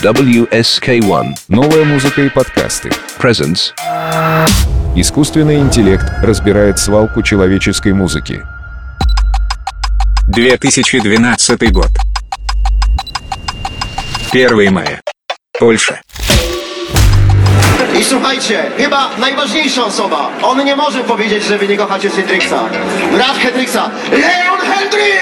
WSK1 Новая музыка и подкасты. presents Искусственный интеллект разбирает свалку человеческой музыки. 2012 год. 1 мая. Польша. I słuchajcie, chyba najważniejsza osoba. On nie może powiedzieć, że wy nie kochacie Hendrixa. Brat Hendrixa, Leon Hendrix!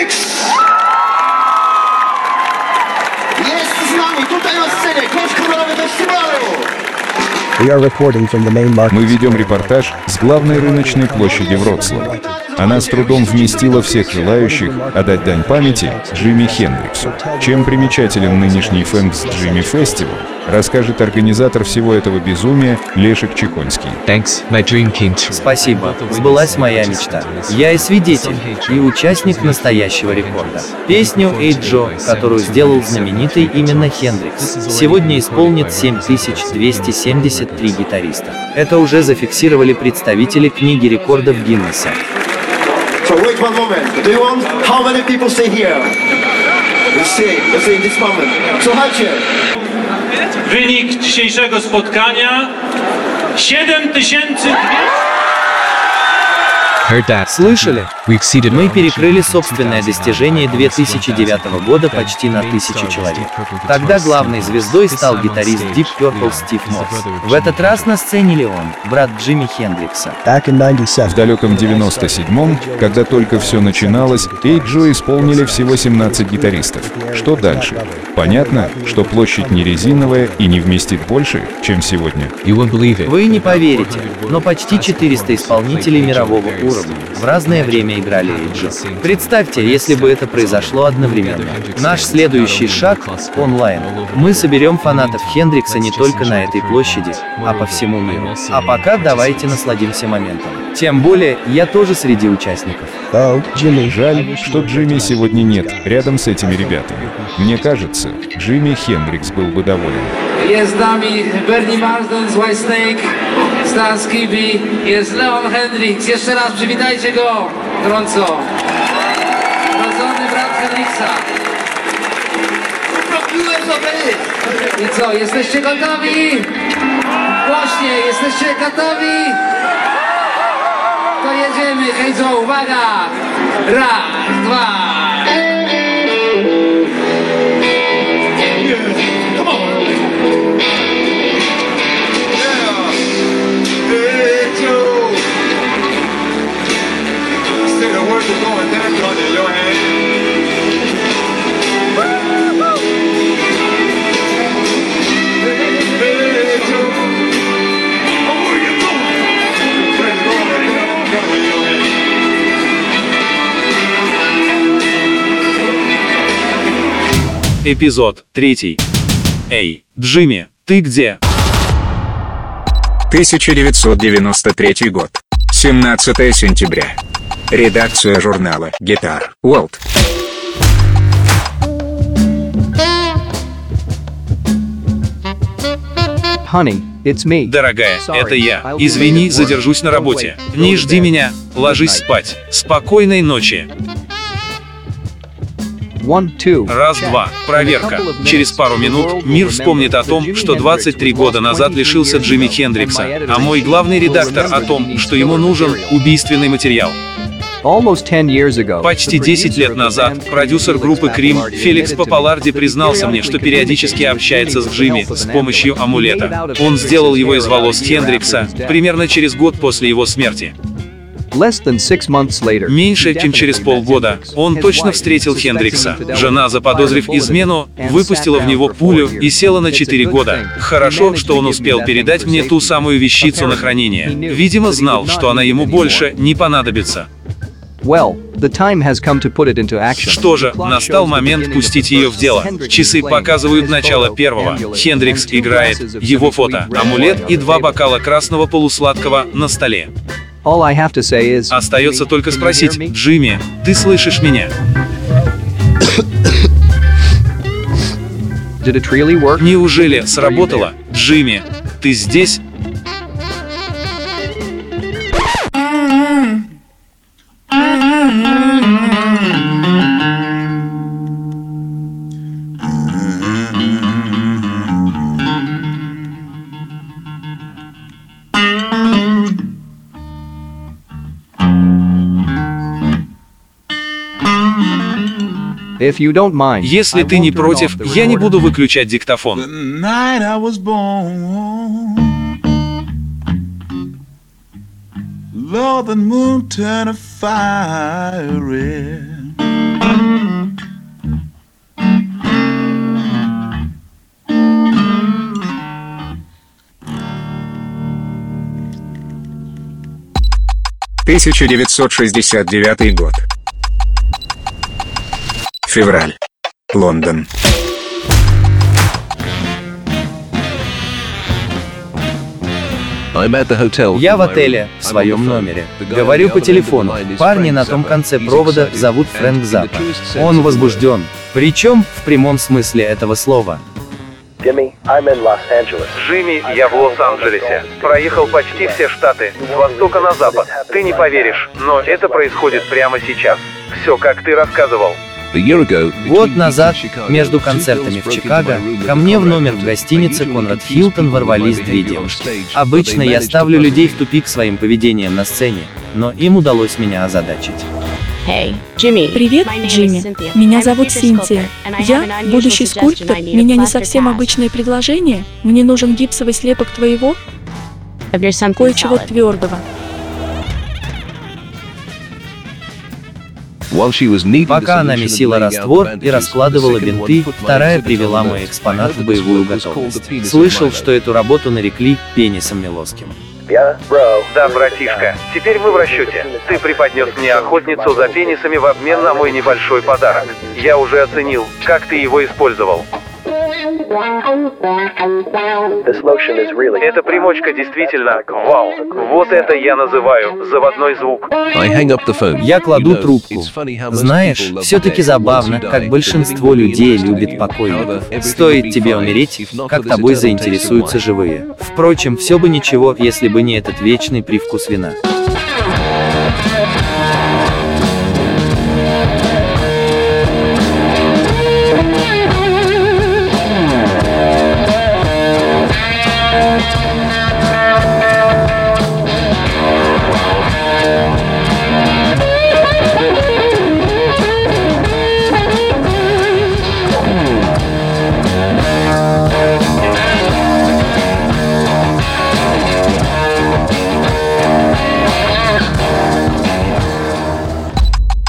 Мы ведем репортаж с главной рыночной площади Вроцлава. Она с трудом вместила всех желающих отдать дань памяти Джимми Хендриксу. Чем примечателен нынешний Фэнкс Джимми Фестивал, расскажет организатор всего этого безумия Лешек Чехонский. Thanks, my dream came true. Спасибо, сбылась моя мечта. Я и свидетель, и участник настоящего рекорда. Песню «Эй Джо», которую сделал знаменитый именно Хендрикс, сегодня исполнит 7273 гитариста. Это уже зафиксировали представители книги рекордов Гиннесса. Wait one moment. Do you want how many people stay here? Let's see, let's see in this moment. Słuchajcie, Wynik dzisiejszego spotkania 7200. Слышали? Мы перекрыли собственное достижение 2009 года почти на тысячу человек. Тогда главной звездой стал гитарист Deep Purple Стив Морс. В этот раз на сцене Леон, брат Джимми Хендрикса. В 97, далеком 97-м, когда только все начиналось, Эй Джо исполнили всего 17 гитаристов. Что дальше? Понятно, что площадь не резиновая и не вместит больше, чем сегодня. Вы не поверите, но почти 400 исполнителей мирового уровня в разное время играли Эйджи. Представьте, если бы это произошло одновременно. Наш следующий шаг — онлайн. Мы соберем фанатов Хендрикса не только на этой площади, а по всему миру. А пока давайте насладимся моментом. Тем более, я тоже среди участников. though Jimmy Жаль, что Джимми сегодня нет рядом с этими ребятами. Мне кажется, Джимми Хендрикс был бы доволен. Jest z nami Bernie Marsden z Whitesnake, Stan Skippy, jest Leon Hendrix. Jeszcze raz przywitajcie go gorąco. Rodzony brat wy! I co, jesteście gotowi? Głośnie, jesteście gotowi? To jedziemy, hej Joe, uwaga! Raz, dwa. Эпизод 3. Эй, Джимми, ты где? 1993 год. 17 сентября. Редакция журнала Guitar World. Honey, it's me. Дорогая, это я. Извини, задержусь на работе. Не жди меня. Ложись спать. Спокойной ночи. Раз-два. Проверка. Через пару минут мир вспомнит о том, что 23 года назад лишился Джимми Хендрикса, а мой главный редактор о том, что ему нужен убийственный материал. Almost 10 years ago. Почти 10 лет назад продюсер группы Крим Феликс Папаларди признался мне, что периодически общается с Джимми с помощью амулета. Он сделал его из волос Хендрикса примерно через год после его смерти. Меньше, чем через полгода, он точно встретил Хендрикса. Жена, заподозрив измену, выпустила в него пулю и села на 4 года. Хорошо, что он успел передать мне ту самую вещицу на хранение. Видимо, знал, что она ему больше не понадобится. Что же, настал момент пустить ее в дело. Часы показывают начало первого. Хендрикс играет, его фото, амулет и два бокала красного полусладкого на столе. Остается только спросить, Джимми, ты слышишь меня? Неужели сработало? Джимми, ты здесь? Если ты не против, я не буду выключать диктофон. the moon turned a fire red. Тысяча девятьсот шестьдесят девятый год. Февраль. Лондон. Я в отеле, в своем номере. Говорю по телефону. Парни на том конце провода зовут Фрэнк Заппа. Он возбужден. Причем в прямом смысле этого слова. Джимми, я в Лос-Анджелесе. Проехал почти все штаты, с востока на запад. Ты не поверишь, но это происходит прямо сейчас. Все, как ты рассказывал. Год назад, между концертами в Чикаго, ко мне в номер в гостинице Конрад Хилтон ворвались две девушки. Обычно я ставлю людей в тупик своим поведением на сцене, но им удалось меня озадачить. Привет, Джимми. Меня зовут Синтия. Я будущий скульптор. Меня не совсем обычное предложение. Мне нужен гипсовый слепок твоего, кое-чего твердого. Пока она месила раствор и раскладывала бинты, вторая привела мой экспонат в боевую готовность. Слышал, что эту работу нарекли пенисом Милоским. Да, братишка, теперь мы в расчете. Ты преподнес мне охотницу за пенисами в обмен на мой небольшой подарок. Я уже оценил, как ты его использовал. This lotion is really. Эта примочка действительно вау. Вот это я называю заводной звук. Я кладу трубку. Знаешь, все-таки забавно, как большинство людей любит покойников. Стоит тебе умереть, как тобой заинтересуются живые. Впрочем, все бы ничего, если бы не этот вечный привкус вина.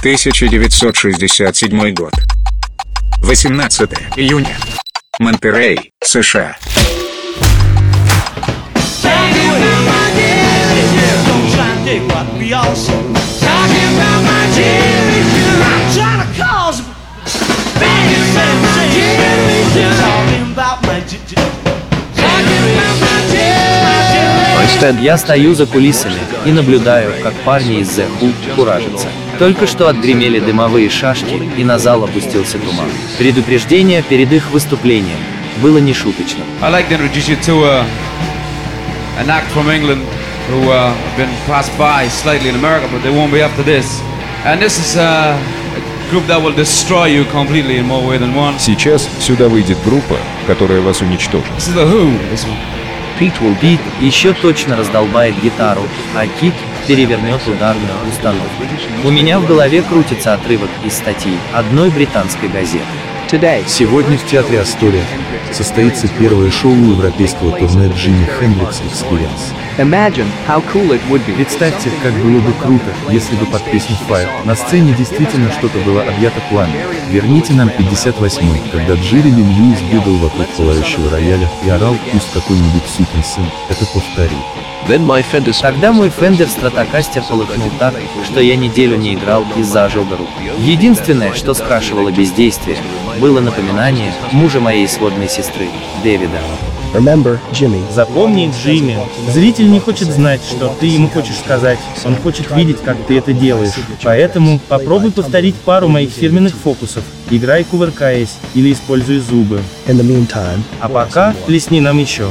Тысяча девятьсот шестьдесят седьмой год. 18 июня. Монтерей, США. Я стою за кулисами и наблюдаю, как парни из The Who куражатся. Только что отгремели дымовые шашки, и на зал опустился туман. Предупреждение перед их выступлением было нешуточным. I'd like to introduce you to uh, an act from England who uh, have been passed by slightly in America, but they won't be after this. And this is uh, a group that will destroy you completely in more way than one. Сейчас сюда выйдет группа, которая вас уничтожит. This is the Who. This one. Пит еще точно раздолбает гитару, а Кит перевернет ударную установку. У меня в голове крутится отрывок из статьи одной британской газеты. Сегодня в Театре Астория состоится первое шоу европейского турне Джимми Хендрикс Experience. Imagine how cool it would be. Представьте, как было бы круто, если бы под песню Fire на сцене действительно что-то было объято пламенем. Верните нам 58-й, когда Джереми Льюис бегал вокруг пылающего рояля и орал «Пусть какой-нибудь сукин сын это повторит». Тогда мой Fender Stratocaster полыхнул так, что я неделю не играл из-за ожога рук. Единственное, что скрашивало бездействие, было напоминание мужа моей сводной сестры, Дэвида. Remember, Jimmy. Запомни, Джимми, зритель не хочет знать, что ты ему хочешь сказать, он хочет видеть, как ты это делаешь. Поэтому попробуй повторить пару моих фирменных фокусов. Играй кувыркаясь или используй зубы. In the meantime, А пока плесни нам еще.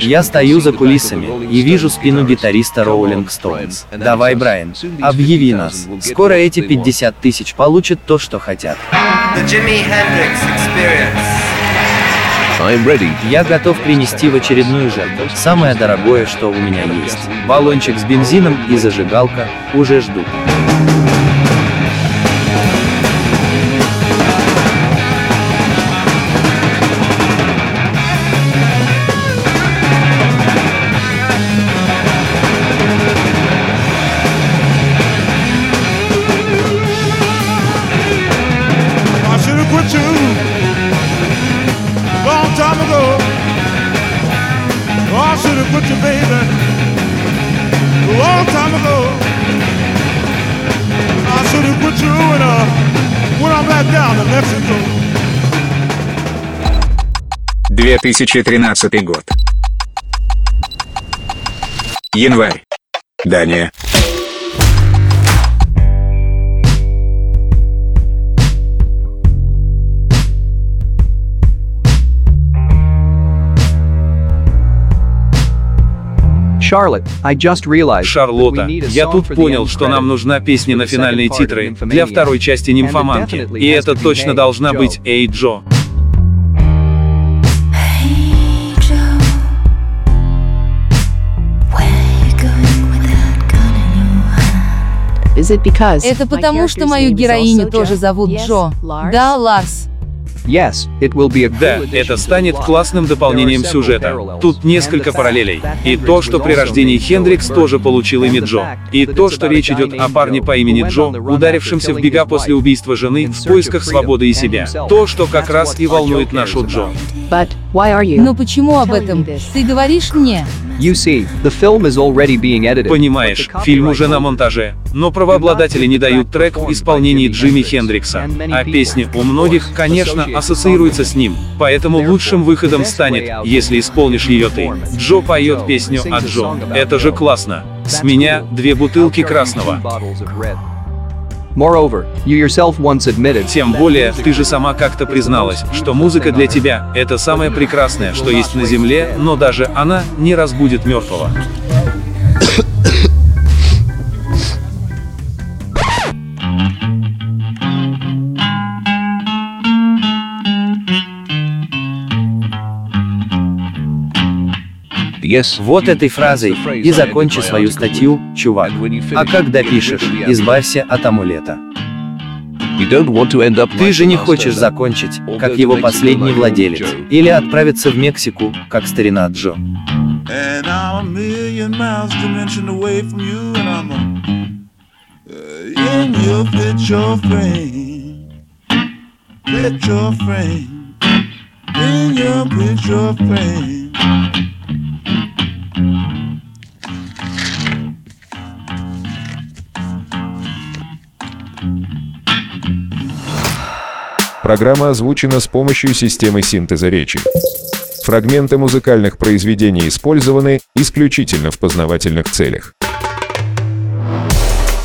Я стою за кулисами и вижу спину гитариста Rolling Stones. Давай, Брайан, объяви нас. Скоро эти 50 тысяч получат то, что хотят. The Jimi Hendrix Experience. Я готов принести в очередную жертву самое дорогое, что у меня есть. Баллончик с бензином и зажигалка уже ждут. Put you, baby, a long time ago. I should have put you in a, when I'm back down to Mexico. 2013 год. Январь. Дания. Шарлотта, я тут понял, что нам нужна песня на финальные титры для второй части «Нимфоманки», и это точно должна быть «Эй, Джо». Это потому, что мою героиню тоже зовут Джо. Да, Ларс? Да, это станет классным дополнением сюжета. Тут несколько параллелей. И то, что при рождении Хендрикс тоже получил имя Джо. И то, что речь идет о парне по имени Джо, ударившемся в бега после убийства жены в поисках свободы и себя. То, что как раз и волнует нашу Джо. Но почему об этом? Ты говоришь мне? You see, the film is already being edited. Понимаешь, фильм уже на монтаже, но правообладатели не дают трек в исполнении Джимми Хендрикса. А песня у многих, конечно, ассоциируется с ним, поэтому лучшим выходом станет, если исполнишь ее ты. Джо поет песню о Джо. Это же классно. С меня две бутылки красного. Тем более, ты же сама как-то призналась, что музыка для тебя — это самое прекрасное, что есть на земле, но даже она не разбудит мертвого. Вот этой фразой и закончи свою статью, чувак. А когда пишешь, избавься от амулета. Ты же не хочешь закончить, как его последний владелец, или отправиться в Мексику, как старина Джо. Uh, picture. Picture frame. In your picture frame. Программа озвучена с помощью системы синтеза речи. Фрагменты музыкальных произведений использованы исключительно в познавательных целях.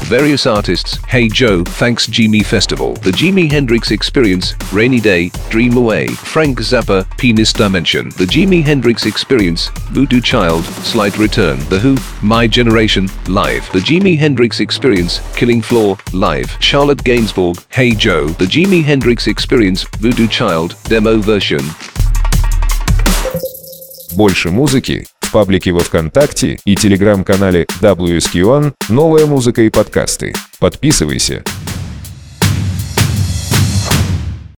Various artists, Hey Joe, Thanks Jimmy Festival, The Jimi Hendrix Experience, Rainy Day, Dream Away, Frank Zappa, Penis Dimension, The Jimi Hendrix Experience, Voodoo Child, Slight Return, The Who, My Generation, Live, The Jimi Hendrix Experience, Killing Floor, Live, Charlotte Gainsbourg, Hey Joe, The Jimi Hendrix Experience, Voodoo Child, Demo Version. Больше музыки в паблике во ВКонтакте и телеграм-канале WSQ1 «Новая музыка и подкасты». Подписывайся